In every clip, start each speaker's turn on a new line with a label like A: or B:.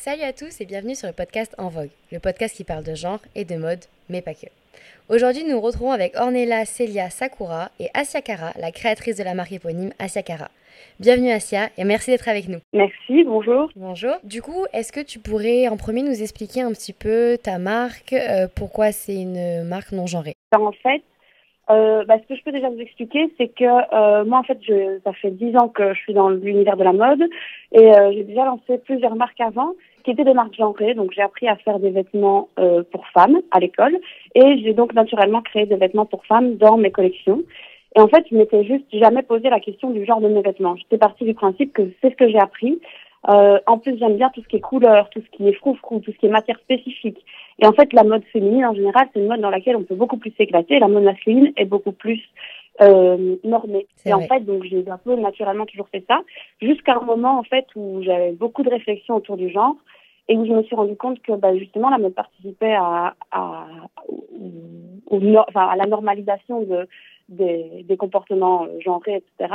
A: Salut à tous et bienvenue sur le podcast En Vogue, le podcast qui parle de genre et de mode, mais pas que. Aujourd'hui, nous nous retrouvons avec Ornella Celia Sakura et Asia Kara, la créatrice de la marque éponyme Asia Kara. Bienvenue Asia et merci d'être avec nous.
B: Merci, bonjour.
A: Bonjour. Du coup, est-ce que tu pourrais en premier nous expliquer un petit peu ta marque, euh, pourquoi c'est une marque non genrée?
B: En fait, euh, bah, ce que je peux déjà vous expliquer, c'est que euh, moi, en fait, je, ça fait dix ans que je suis dans l'univers de la mode et euh, j'ai déjà lancé plusieurs marques avant qui étaient des marques genrées. Donc, j'ai appris à faire des vêtements euh, pour femmes à l'école et j'ai donc naturellement créé des vêtements pour femmes dans mes collections. Et en fait, je m'étais juste jamais posé la question du genre de mes vêtements. J'étais partie du principe que c'est ce que j'ai appris. Euh, en plus, j'aime bien tout ce qui est couleur, tout ce qui est froufrou, tout ce qui est matière spécifique. Et en fait, la mode féminine, en général, c'est une mode dans laquelle on peut beaucoup plus s'éclater. La mode masculine est beaucoup plus euh, normée. Et en fait, donc, j'ai un peu naturellement toujours fait ça, jusqu'à un moment, en fait, où j'avais beaucoup de réflexions autour du genre et où je me suis rendu compte que, bah, justement, la mode participait à, à, au- enfin, à la normalisation de, des, des comportements euh, genrés, etc.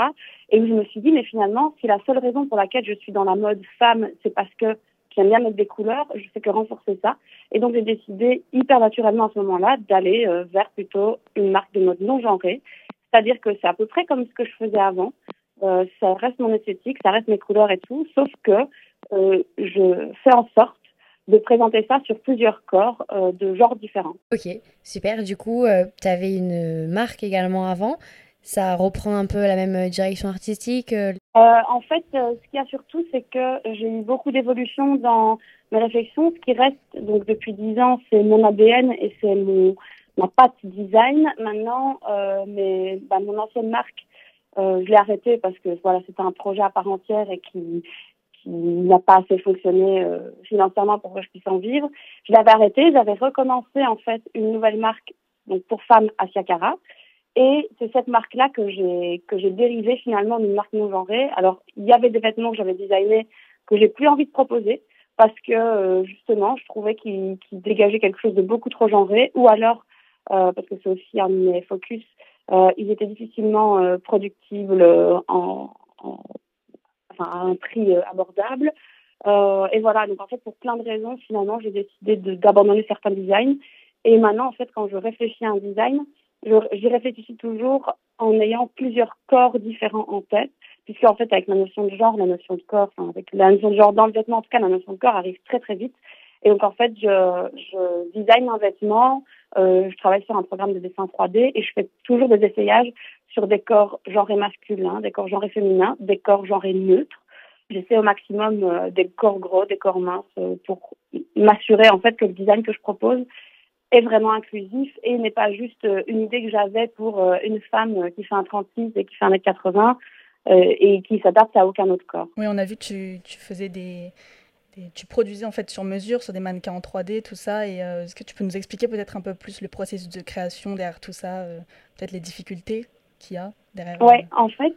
B: Et où je me suis dit, mais finalement, si la seule raison pour laquelle je suis dans la mode femme, c'est parce que j'aime bien mettre des couleurs, je fais que renforcer ça. Et donc, j'ai décidé hyper naturellement à ce moment-là d'aller euh, vers plutôt une marque de mode non genrée. C'est-à-dire que c'est à peu près comme ce que je faisais avant. Euh, ça reste mon esthétique, ça reste mes couleurs et tout, sauf que euh, je fais en sorte de présenter ça sur plusieurs corps euh, de genres différents.
A: Ok, super. Du coup, tu avais une marque également avant. Ça reprend un peu la même direction artistique. euh,
B: Euh, en fait, euh, ce qu'il y a surtout, c'est que j'ai eu beaucoup d'évolution dans mes réflexions. Ce qui reste, donc depuis dix ans, c'est mon ADN et c'est mon ma patte design. Maintenant, euh, mais bah, mon ancienne marque, euh, je l'ai arrêtée parce que voilà, c'était un projet à part entière et qui qui n'a pas assez fonctionné euh, financièrement pour que je puisse en vivre. Je l'avais arrêté, j'avais recommencé en fait une nouvelle marque donc pour femmes Asia Cara. Et c'est cette marque-là que j'ai que j'ai dérivée finalement d'une marque non genrée. Alors il y avait des vêtements que j'avais designés que j'ai plus envie de proposer parce que euh, justement je trouvais qu'ils qu'ils dégageaient quelque chose de beaucoup trop genré ou alors euh, parce que c'est aussi un de mes focus, euh, ils étaient difficilement euh, productibles euh, en, en enfin à un prix euh, abordable. Euh, et voilà, donc en fait pour plein de raisons finalement j'ai décidé d'abandonner certains designs. Et maintenant en fait quand je réfléchis à un design j'y réfléchis toujours en ayant plusieurs corps différents en tête, puisque en fait avec la notion de genre, la notion de corps, enfin avec la notion de genre dans le vêtement, en tout cas la notion de corps arrive très très vite. Et donc en fait je, je design un vêtement, euh, je travaille sur un programme de dessin 3D et je fais toujours des essayages sur des corps genrés masculins, des corps genrés féminins, des corps genrés neutres. J'essaie au maximum euh, des corps gros, des corps minces euh, pour m'assurer en fait que le design que je propose est vraiment inclusif et n'est pas juste une idée que j'avais pour une femme qui fait un 36 et qui fait un mètre 80 euh, et qui s'adapte à aucun autre corps.
C: Oui, on a vu que tu faisais des, Tu produisais en fait sur mesure, sur des mannequins en 3D, tout ça. Et euh, est-ce que tu peux nous expliquer peut-être un peu plus le processus de création derrière tout ça euh, Peut-être les difficultés qu'il y a derrière euh,
B: Ouais, en fait,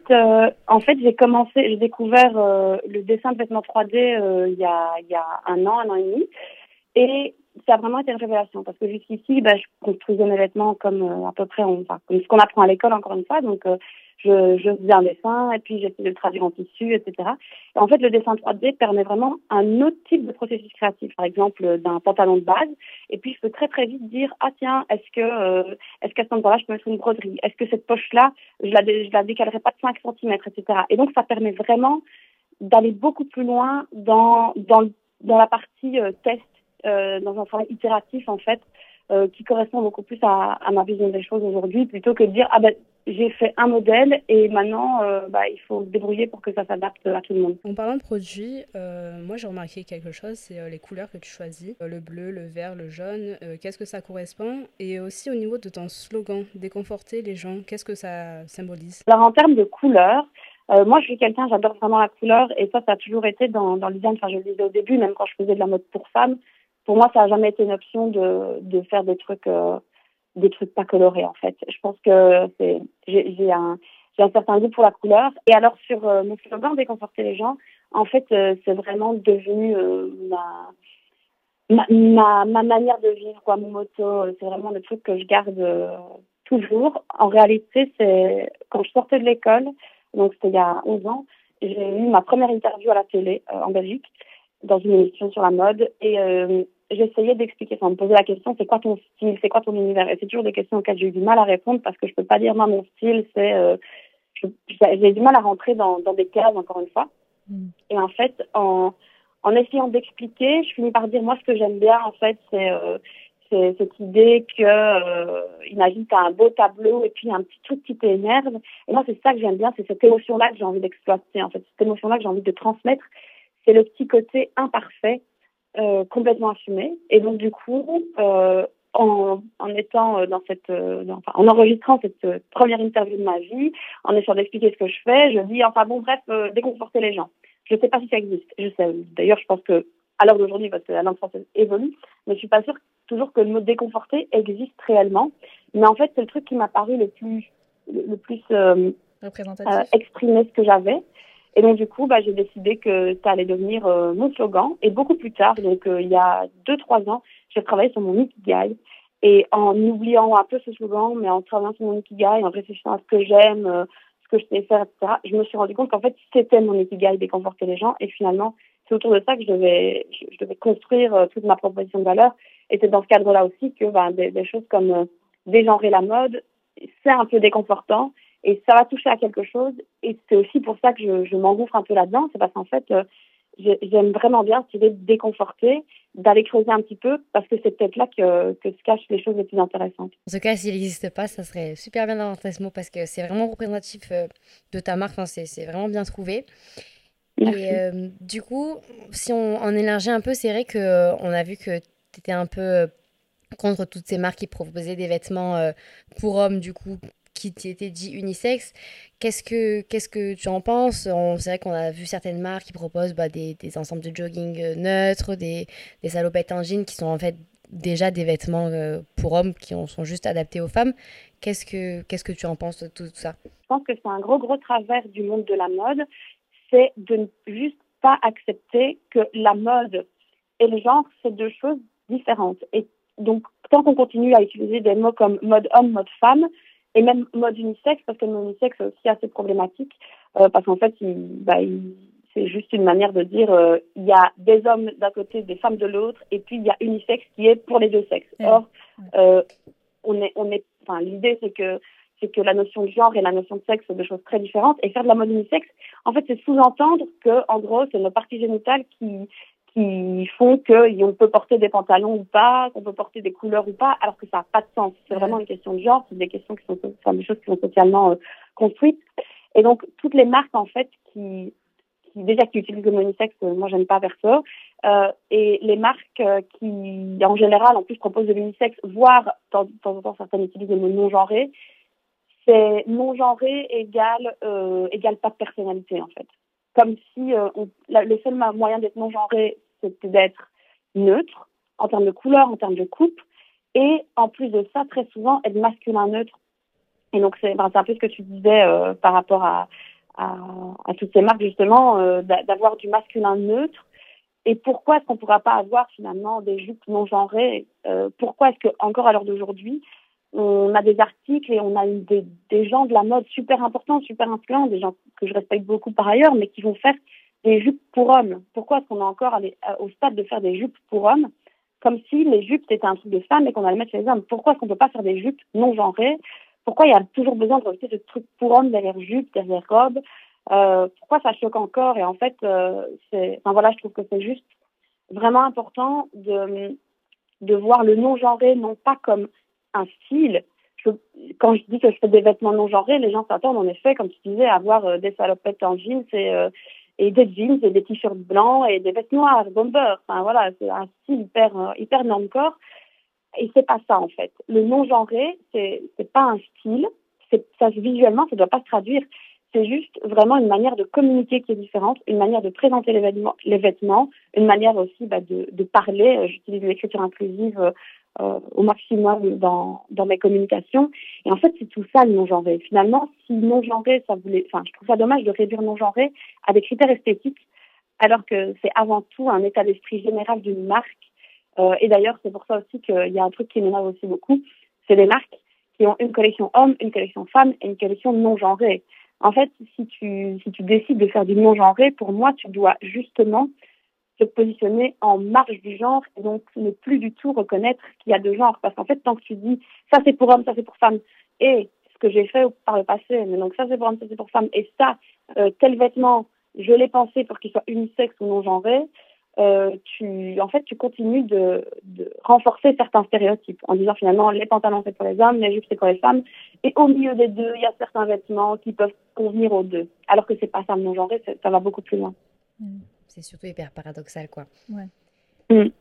B: en fait, j'ai commencé, j'ai découvert le dessin de vêtements 3D euh, il y a y a un an, un an et demi, et ça a vraiment été une révélation parce que jusqu'ici, bah, je construisais mes vêtements comme à peu près, on- enfin, comme ce qu'on apprend à l'école encore une fois, donc je, je faisais un dessin et puis j'essayais de le traduire en tissu, etc. Et en fait, le dessin 3D permet vraiment un autre type de processus créatif, par exemple d'un pantalon de base, et puis je peux très très vite dire ah tiens, est-ce que euh, est-ce qu'à cet endroit-là je peux mettre une broderie, est-ce que cette poche-là je la, je la décalerai pas de 5 cm, etc. Et donc, ça permet vraiment d'aller beaucoup plus loin dans, dans, dans la partie euh, test, euh, dans un travail itératif, en fait, euh, qui correspond beaucoup plus à, à ma vision des choses aujourd'hui, plutôt que de dire, ah ben, j'ai fait un modèle et maintenant, euh, bah, il faut se débrouiller pour que ça s'adapte à tout le monde.
D: En parlant de produits, euh, moi j'ai remarqué quelque chose, c'est euh, les couleurs que tu choisis. Le bleu, le vert, le jaune, euh, qu'est-ce que ça correspond Et aussi au niveau de ton slogan, déconforter les gens, qu'est-ce que ça symbolise?
B: Alors, en termes de couleurs, moi, je suis quelqu'un, j'adore vraiment la couleur et ça, ça a toujours été dans, dans le design. Enfin, je le disais au début, même quand je faisais de la mode pour femmes, pour moi, ça n'a jamais été une option de, de faire des trucs, des trucs pas colorés, en fait. Je pense que c'est, j'ai, un, j'ai un certain goût pour la couleur. Et alors, sur euh, mon slogan, déconforter les gens, en fait, euh, c'est vraiment devenu euh, ma, ma, ma, ma manière de vivre, quoi, mon motto. C'est vraiment le truc que je garde euh, toujours. En réalité, c'est quand je sortais de l'école, donc c'était il y a 11 ans, j'ai eu ma première interview à la télé euh, en Belgique. dans une émission sur la mode et euh, j'essayais d'expliquer, enfin, me poser la question, c'est quoi ton style, c'est quoi ton univers? Et c'est toujours des questions auxquelles j'ai eu du mal à répondre parce que je peux pas dire, moi, mon style, c'est... Euh, j'ai du mal à rentrer dans, dans des cases, encore une fois. Mm. Et en fait, en, en essayant d'expliquer, je finis par dire, moi, ce que j'aime bien, en fait, c'est... Euh, c'est cette idée que euh, imagine tu as un beau tableau et puis un petit truc qui t'énerve et moi c'est ça que j'aime bien c'est cette émotion là que j'ai envie d'exploiter en fait cette émotion là que j'ai envie de transmettre c'est le petit côté imparfait euh, complètement assumé. Et donc du coup euh, en, en étant euh, dans cette euh, enfin, en enregistrant cette première interview de ma vie en essayant d'expliquer ce que je fais je dis enfin bon bref déconforter les gens. Je sais pas si ça existe. Je sais. D'ailleurs je pense que à l'heure d'aujourd'hui parce que la langue française évolue mais je suis pas sûre toujours que le mot déconforté existe réellement. Mais en fait, c'est le truc qui m'a paru le plus, le, plus exprimer ce que j'avais. Et donc, du coup, bah, j'ai décidé que ça allait devenir euh, mon slogan. Et beaucoup plus tard, donc il y a deux, trois ans, j'ai travaillé sur mon Ikigai. Et en oubliant un peu ce slogan, mais en travaillant sur mon Ikigai, en réfléchissant à ce que j'aime, ce que je sais faire, etc., je me suis rendu compte qu'en fait, c'était mon Ikigai déconforter les gens. Et finalement, c'est autour de ça que je devais, je devais construire toute ma proposition de valeur. Et c'est dans ce cadre-là aussi que ben, des, des, choses comme euh, dégenrer la mode, c'est un peu déconfortant et ça va toucher à quelque chose. Et c'est aussi pour ça que je, je m'engouffre un peu là-dedans. C'est parce qu'en fait, euh, j'aime vraiment bien cette idée de déconforter, d'aller creuser un petit peu, parce que c'est peut-être là que, que se cachent les choses les plus intéressantes.
A: En tout cas, s'il n'existe pas, ça serait super bien d'inventer ce mot, parce que c'est vraiment représentatif euh, de ta marque, c'est vraiment bien trouvé. Et euh, du coup, si on en élargit un peu, c'est vrai qu'on a vu que tu un peu euh, contre toutes ces marques qui proposaient des vêtements euh, pour hommes, du coup, qui étaient dit unisex. Qu'est-ce que, qu'est-ce que tu en penses? C'est vrai qu'on a vu certaines marques qui proposent bah, des, des, ensembles de jogging euh, neutres, des, des, salopettes en jean qui sont en fait déjà des vêtements pour hommes qui sont juste adaptés aux femmes. Qu'est-ce que, qu'est-ce que tu en penses de tout ça?
B: Je pense que c'est un gros, gros travers du monde de la mode, c'est de ne juste pas accepter que la mode et le genre, c'est deux choses différentes. Et donc, tant qu'on continue à utiliser des mots comme mode homme, mode femme, et même mode unisexe, parce que le mot unisexe est aussi assez problématique, euh, parce qu'en fait, bah, c'est juste une manière de dire euh, il y a des hommes d'un côté, des femmes de l'autre, et puis il y a unisexe qui est pour les deux sexes. Or, euh, on est, on est, enfin, l'idée c'est que c'est que la notion de genre et la notion de sexe sont deux choses très différentes. Et faire de la mode unisexe, en fait, c'est sous-entendre que, en gros, c'est nos parties génitales qui, qui font qu'on peut porter des pantalons ou pas, qu'on peut porter des couleurs ou pas, alors que ça n'a pas de sens. C'est vraiment une question de genre, c'est des questions qui sont, enfin, des choses qui sont socialement euh, construites. Et donc, toutes les marques, en fait, qui, qui déjà qui utilisent le monisex, euh, moi, j'aime pas perso, euh, et les marques euh, qui, en général, en plus, proposent de l'unisex, voire, de temps en temps, certaines utilisent le mot non-genré, c'est non-genré égale, euh, égale pas de personnalité, en fait comme si on, le seul moyen d'être non c'est d'être neutre en termes de couleur, en termes de coupe, et en plus de ça, très souvent, être masculin neutre. Et donc, c'est un peu ce que tu disais euh, par rapport à, à, toutes ces marques, justement, euh, d'avoir du masculin neutre. Et pourquoi est-ce qu'on ne pourra pas avoir finalement des jupes non genrées euh, Pourquoi est-ce que encore à l'heure d'aujourd'hui, on a des articles et on a des gens de la mode super importants, super influents, des gens que je respecte beaucoup par ailleurs, mais qui vont faire des jupes pour hommes. Pourquoi est-ce qu'on est encore euh, au stade de faire des jupes pour hommes comme si les jupes c'était un truc de femme et qu'on allait mettre chez les hommes Pourquoi est-ce qu'on peut pas faire des jupes non genrées Pourquoi il y a toujours besoin de rajouter ce truc pour hommes derrière jupe, derrière robe euh, Pourquoi ça choque encore Et en fait, euh, voilà, je trouve que c'est juste vraiment important de de voir le non genré non pas comme un style. Quand je dis que je fais des vêtements non genrés, les gens s'attendent en effet, comme tu disais, à avoir euh, des salopettes en jeans et et des jeans et des t-shirts blancs et des vestes noires, bomber. Enfin voilà, c'est un style hyper euh, hyper corps Et c'est pas ça en fait. Le non genré, c'est c'est pas un style. C'est ça visuellement, ça doit pas se traduire. C'est juste vraiment une manière de communiquer qui est différente, une manière de présenter les vêtements, vêtements une manière aussi bah, de, de parler. Euh, j'utilise l'écriture inclusive euh, au maximum dans, dans mes communications. Et en fait, c'est tout ça le non-genré. Finalement, si non-genré, ça voulait, enfin, je trouve ça dommage de réduire non-genré à des critères esthétiques, alors que c'est avant tout un état d'esprit général d'une marque. Euh, et d'ailleurs, c'est pour ça aussi qu'il y a un truc qui m'énerve aussi beaucoup, c'est les marques qui ont une collection homme, une collection femme et une collection non-genrée. En fait, si tu, si tu décides de faire du non-genré, pour moi, tu dois justement se positionner en marge du genre et donc ne plus du tout reconnaître qu'il y a deux genres. Parce qu'en fait, tant que tu dis ça c'est pour homme, ça c'est pour femme, et ce que j'ai fait par le passé, mais donc ça c'est pour homme, ça c'est pour femme, et ça, euh, tel vêtement, je l'ai pensé pour qu'il soit unisexe ou non genré, euh, tu, en fait, tu continues de, renforcer certains stéréotypes en disant finalement les pantalons c'est pour les hommes, les jupes c'est pour les femmes, et au milieu des deux, il y a certains vêtements qui peuvent convenir aux deux, alors que c'est pas ça non genré, ça va beaucoup plus loin.
A: Mm. C'est surtout hyper paradoxal, quoi.
C: Ouais.
B: Mm.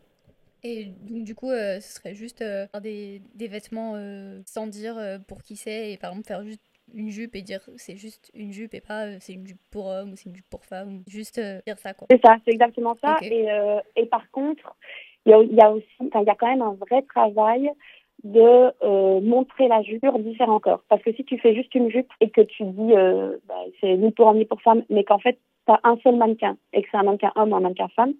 E: Et donc, du coup, euh, ce serait juste euh, faire des, des vêtements euh, sans dire pour qui c'est, et par exemple faire juste une jupe et dire c'est juste une jupe et pas c'est une jupe pour homme ou c'est une jupe pour femme, juste dire ça, quoi.
B: C'est ça, c'est exactement ça. Et, et par contre, il y a, y a, aussi, il y a quand même un vrai travail de montrer la jupe sur différents corps. Parce que si tu fais juste une jupe et que tu dis bah, c'est ni pour homme ni pour femme, mais qu'en fait as un seul mannequin et que c'est un mannequin homme ou un mannequin femme,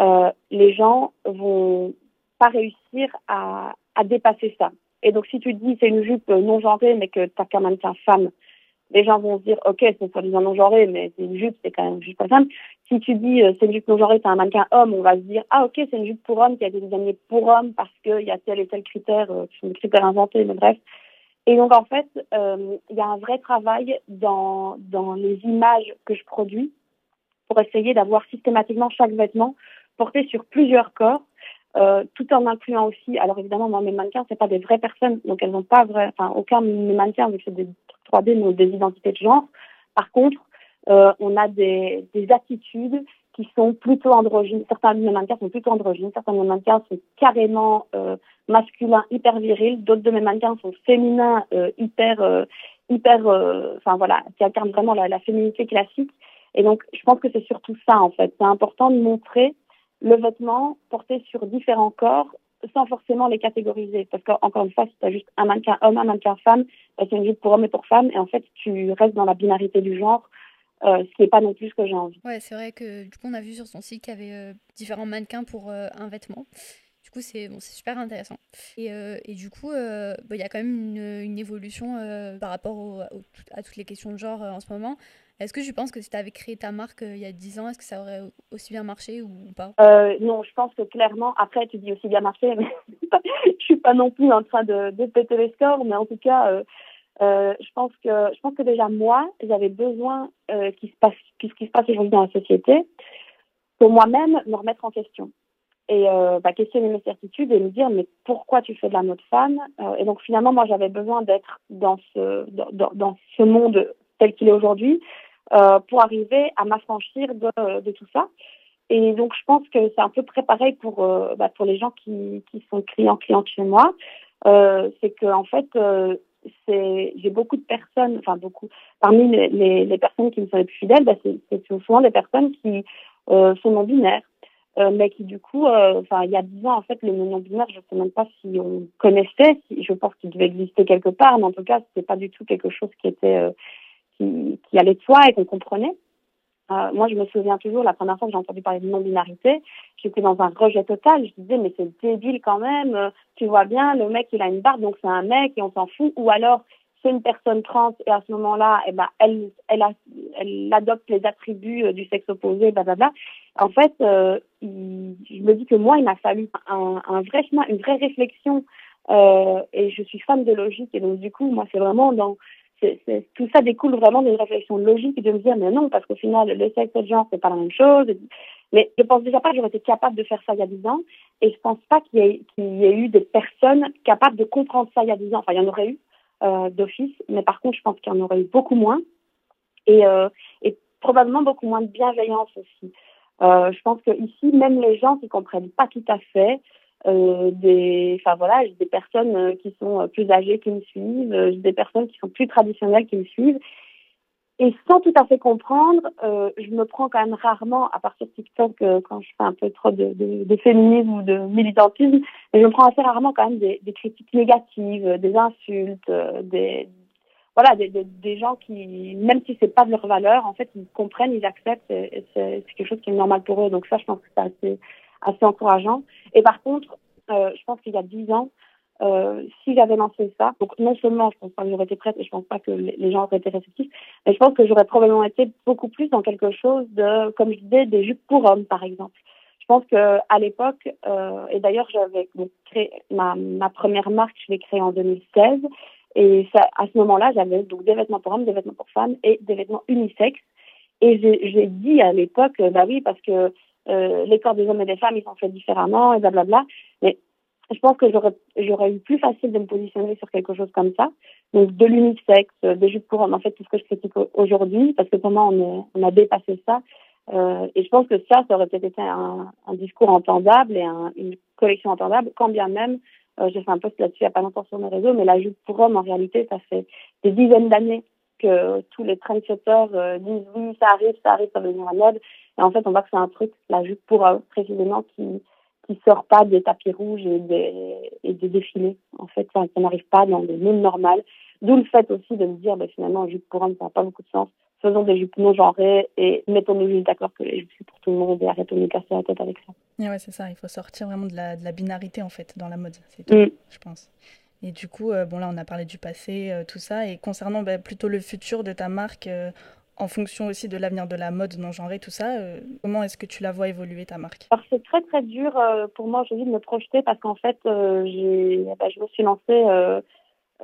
B: euh, les gens vont pas réussir à, à dépasser ça. Et donc, si tu dis c'est une jupe non genrée, mais que t'as qu'un mannequin femme, les gens vont se dire, ok, c'est soi-disant non genré, mais c'est une jupe, c'est quand même juste pas femme. Si tu dis euh, c'est une jupe non genrée, c'est un mannequin homme, on va se dire, ah ok, c'est une jupe pour homme qui a été désignée pour homme parce qu'il y a tel et tel critère, euh, qui sont des critères inventés, mais bref. Et donc, en fait, euh, il y a un vrai travail dans, dans les images que je produis pour essayer d'avoir systématiquement chaque vêtement porté sur plusieurs corps, euh, tout en incluant aussi, alors évidemment, moi, mes mannequins, c'est pas des vraies personnes, donc elles n'ont pas vrai, enfin, aucun de mes mannequins, vu que c'est des 3D, mais des identités de genre. Par contre, on a des, des attitudes qui sont plutôt androgynes. Certains de mes mannequins sont plutôt androgynes, certains de mes mannequins sont carrément euh, masculins, hyper virils, d'autres de mes mannequins sont féminins, euh, hyper, euh, hyper, euh, enfin voilà, qui incarnent vraiment la, la, féminité classique. Et donc, je pense que c'est surtout ça en fait. C'est important de montrer le vêtement porté sur différents corps sans forcément les catégoriser. Parce qu'encore une fois, si tu as juste un mannequin homme, un mannequin femme, bah, c'est une jupe pour homme et pour femme. Et en fait, tu restes dans la binarité du genre. Euh, ce n'est pas non plus ce que j'ai envie.
E: Ouais, c'est vrai que du coup, on a vu sur son site qu'il y avait euh, différents mannequins pour euh, un vêtement. Du coup, c'est bon, super intéressant. Et, et du coup, il y a quand même une, une évolution par rapport au, au, à toutes les questions de genre en ce moment. Est-ce que tu penses que si tu avais créé ta marque il y a 10 ans, est-ce que ça aurait aussi bien marché ou pas?
B: Non, je pense que clairement, après, tu dis aussi bien marché, mais je suis pas non plus en train de, de péter les scores, mais en tout cas, euh, je pense que je pense que déjà moi, j'avais besoin euh, qu'il se passe ce qui se passe aujourd'hui dans la société pour moi-même me remettre en question. Et euh, bah, questionner mes certitudes et me dire mais pourquoi tu fais de la mode femme euh, et donc finalement moi j'avais besoin d'être dans ce dans, ce monde tel qu'il est aujourd'hui euh, pour arriver à m'affranchir de, tout ça. Et donc je pense que c'est un peu pareil pour bah, pour les gens qui qui sont clients clientes chez moi. C'est que en fait j'ai beaucoup de personnes, enfin beaucoup, parmi les, les, les, personnes qui me sont les plus fidèles, bah, c'est souvent des personnes qui euh, sont non binaires, euh, mais qui du coup, euh, enfin il y a dix ans en fait le non binaire, je sais même pas si on connaissait, si, je pense qu'il devait exister quelque part, mais en tout cas c'était pas du tout quelque chose qui était euh, qui, qui allait de soi et qu'on comprenait. Euh, moi, je me souviens toujours, la première fois que j'ai entendu parler de non-binarité, j'étais dans un rejet total. Je disais, mais c'est débile quand même. Euh, tu vois bien, le mec, il a une barbe, donc c'est un mec et on s'en fout. Ou alors, c'est une personne trans et à ce moment-là, eh ben, elle, elle, elle adopte les attributs euh, du sexe opposé, blablabla. En fait, euh, il, je me dis que moi, il m'a fallu un, un vrai chemin, une vraie réflexion. Euh, et je suis fan de logique. Et donc, du coup, moi, c'est vraiment dans tout ça découle vraiment d'une réflexion logique de me dire mais non parce qu'au final le sexe et le genre c'est pas la même chose. Mais je pense déjà pas que j'aurais été capable de faire ça il y a 10 ans. Et je pense pas qu'il y ait, eu des personnes capables de comprendre ça il y a 10 ans. Enfin il y en aurait eu euh, d'office. Mais par contre je pense qu'il y en aurait eu beaucoup moins. Et, euh, probablement beaucoup moins de bienveillance aussi. Euh, je pense que ici même les gens qui comprennent pas tout à fait euh, des, enfin voilà, des personnes euh, qui sont euh, plus âgées qui me suivent, des personnes qui sont plus traditionnelles qui me suivent. Et sans tout à fait comprendre, je me prends quand même rarement, à partir de TikTok, euh, quand je fais un peu trop de, de, féminisme ou de militantisme, mais je me prends assez rarement quand même des, critiques négatives, des insultes, des voilà, des, des, gens qui, même si c'est pas de leur valeur, en fait, ils comprennent, ils acceptent, et c'est quelque chose qui est normal pour eux. Donc ça, je pense que c'est assez assez encourageant. Et par contre, euh, je pense qu'il y a dix ans, euh, si j'avais lancé ça, donc non seulement je pense pas que j'aurais été prête et je pense pas que les gens auraient été réceptifs, mais je pense que j'aurais probablement été beaucoup plus dans quelque chose de, comme je disais, des jupes pour hommes par exemple. je pense que à l'époque, euh, et d'ailleurs j'avais créé ma, ma première marque, je l'ai créée en 2016, et à ce moment-là, j'avais donc des vêtements pour hommes, des vêtements pour femmes et des vêtements unisex. Et j'ai dit à l'époque, bah oui, parce que euh, les corps des hommes et des femmes, ils sont faits différemment, et blablabla. Mais je pense que j'aurais eu plus facile de me positionner sur quelque chose comme ça. Donc de l'unisex, des jupes pour hommes, en fait, tout ce que je critique aujourd'hui, parce que pour moi, on, on a dépassé ça. Euh, et je pense que ça, ça aurait peut-être été un, un, discours entendable et un, une collection entendable, quand bien même, euh, j'ai fait un post là-dessus il n'y a pas longtemps sur mes réseaux, mais la jupe pour homme, en réalité, ça fait des dizaines d'années que tous les trendsetters euh, disent oui, ça arrive, ça arrive, ça va devenir la mode. Et en fait, on voit que c'est un truc, la jupe pour homme, précisément, qui qui sort pas des tapis rouges et des, et des défilés. En fait, ça, ça n'arrive pas dans le monde normal. D'où le fait aussi de me dire, bah, finalement, jupe pour homme, ça n'a pas beaucoup de sens faisons des jupes non genrées et mettons-nous juste d'accord que les jupes c'est pour tout le monde et arrêtons de nous casser la tête avec ça.
C: Et ouais, c'est ça, il faut sortir vraiment de la, de la binarité en fait dans la mode, c'est tout, mm. je pense. Et du coup, euh, bon là on a parlé du passé, euh, tout ça, et concernant bah, plutôt le futur de ta marque, euh, en fonction aussi de l'avenir de la mode non genrée, tout ça, comment est-ce que tu la vois évoluer ta marque?
B: Alors c'est très très dur pour moi aujourd'hui de me projeter parce qu'en fait bah, je me suis lancée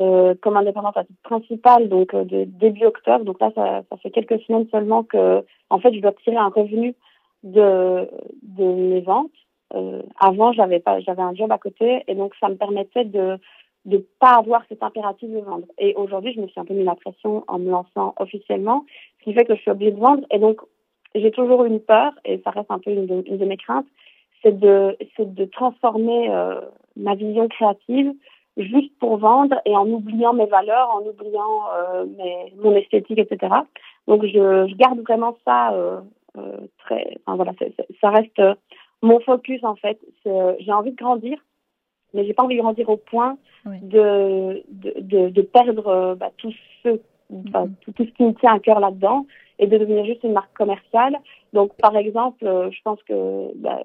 B: euh, comme indépendante à titre principal, donc euh, début octobre. Donc là, ça, fait quelques semaines seulement que, en fait, je dois tirer un revenu de, de mes ventes. Euh, avant, j'avais un job à côté, et donc ça me permettait de de pas avoir cet impératif de vendre. Et aujourd'hui, je me suis un peu mis la pression en me lançant officiellement, ce qui fait que je suis obligée de vendre. Et donc, j'ai toujours une peur, et ça reste un peu une de, mes craintes, c'est de, c'est de transformer euh, ma vision créative juste pour vendre et en oubliant mes valeurs, en oubliant euh, mes, mon esthétique, etc. Donc je, je garde vraiment ça euh, euh, très. Enfin voilà, ça reste mon focus en fait. J'ai envie de grandir, mais j'ai pas envie de grandir au point oui. de, de, de, de, perdre bah, tout ce mm-hmm. tout, tout, ce qui me tient à cœur là-dedans et de devenir juste une marque commerciale. Donc par exemple, je pense que bah,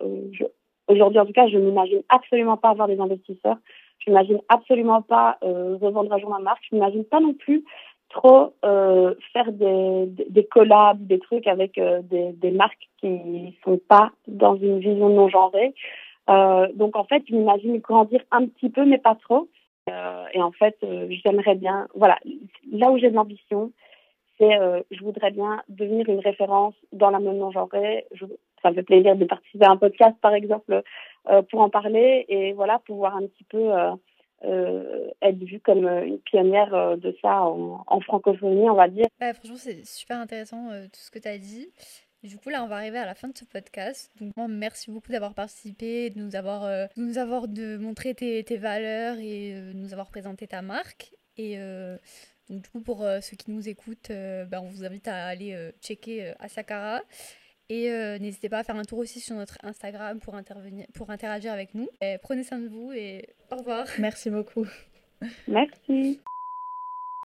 B: aujourd'hui en tout cas, je n'imagine absolument pas avoir des investisseurs je n'imagine absolument pas euh, revendre un jour ma marque. Je n'imagine pas non plus trop euh, faire des, des, collabs, des trucs avec euh, des, des marques qui sont pas dans une vision non genrée. Euh, donc en fait, je m'imagine grandir un petit peu, mais pas trop. Euh, et en fait, euh, j'aimerais bien, voilà, là où j'ai de l'ambition, c'est euh, je voudrais bien devenir une référence dans la mode non genrée. Ça me fait plaisir de participer à un podcast, par exemple, pour en parler et voilà, pouvoir un petit peu être vue comme une pionnière de ça en, francophonie, on va dire.
E: Ouais, franchement, c'est super intéressant tout ce que tu as dit. Du coup, là, on va arriver à la fin de ce podcast. Donc, merci beaucoup d'avoir participé, de nous avoir, euh, de nous avoir de montrer tes, tes valeurs et euh, nous avoir présenté ta marque. Et euh, donc, du coup, pour ceux qui nous écoutent, ben, on vous invite à aller checker Asakara. Et euh, n'hésitez pas à faire un tour aussi sur notre Instagram pour, intervenir, pour interagir avec nous. Et prenez soin de vous et au revoir.
C: Merci beaucoup.
B: Merci.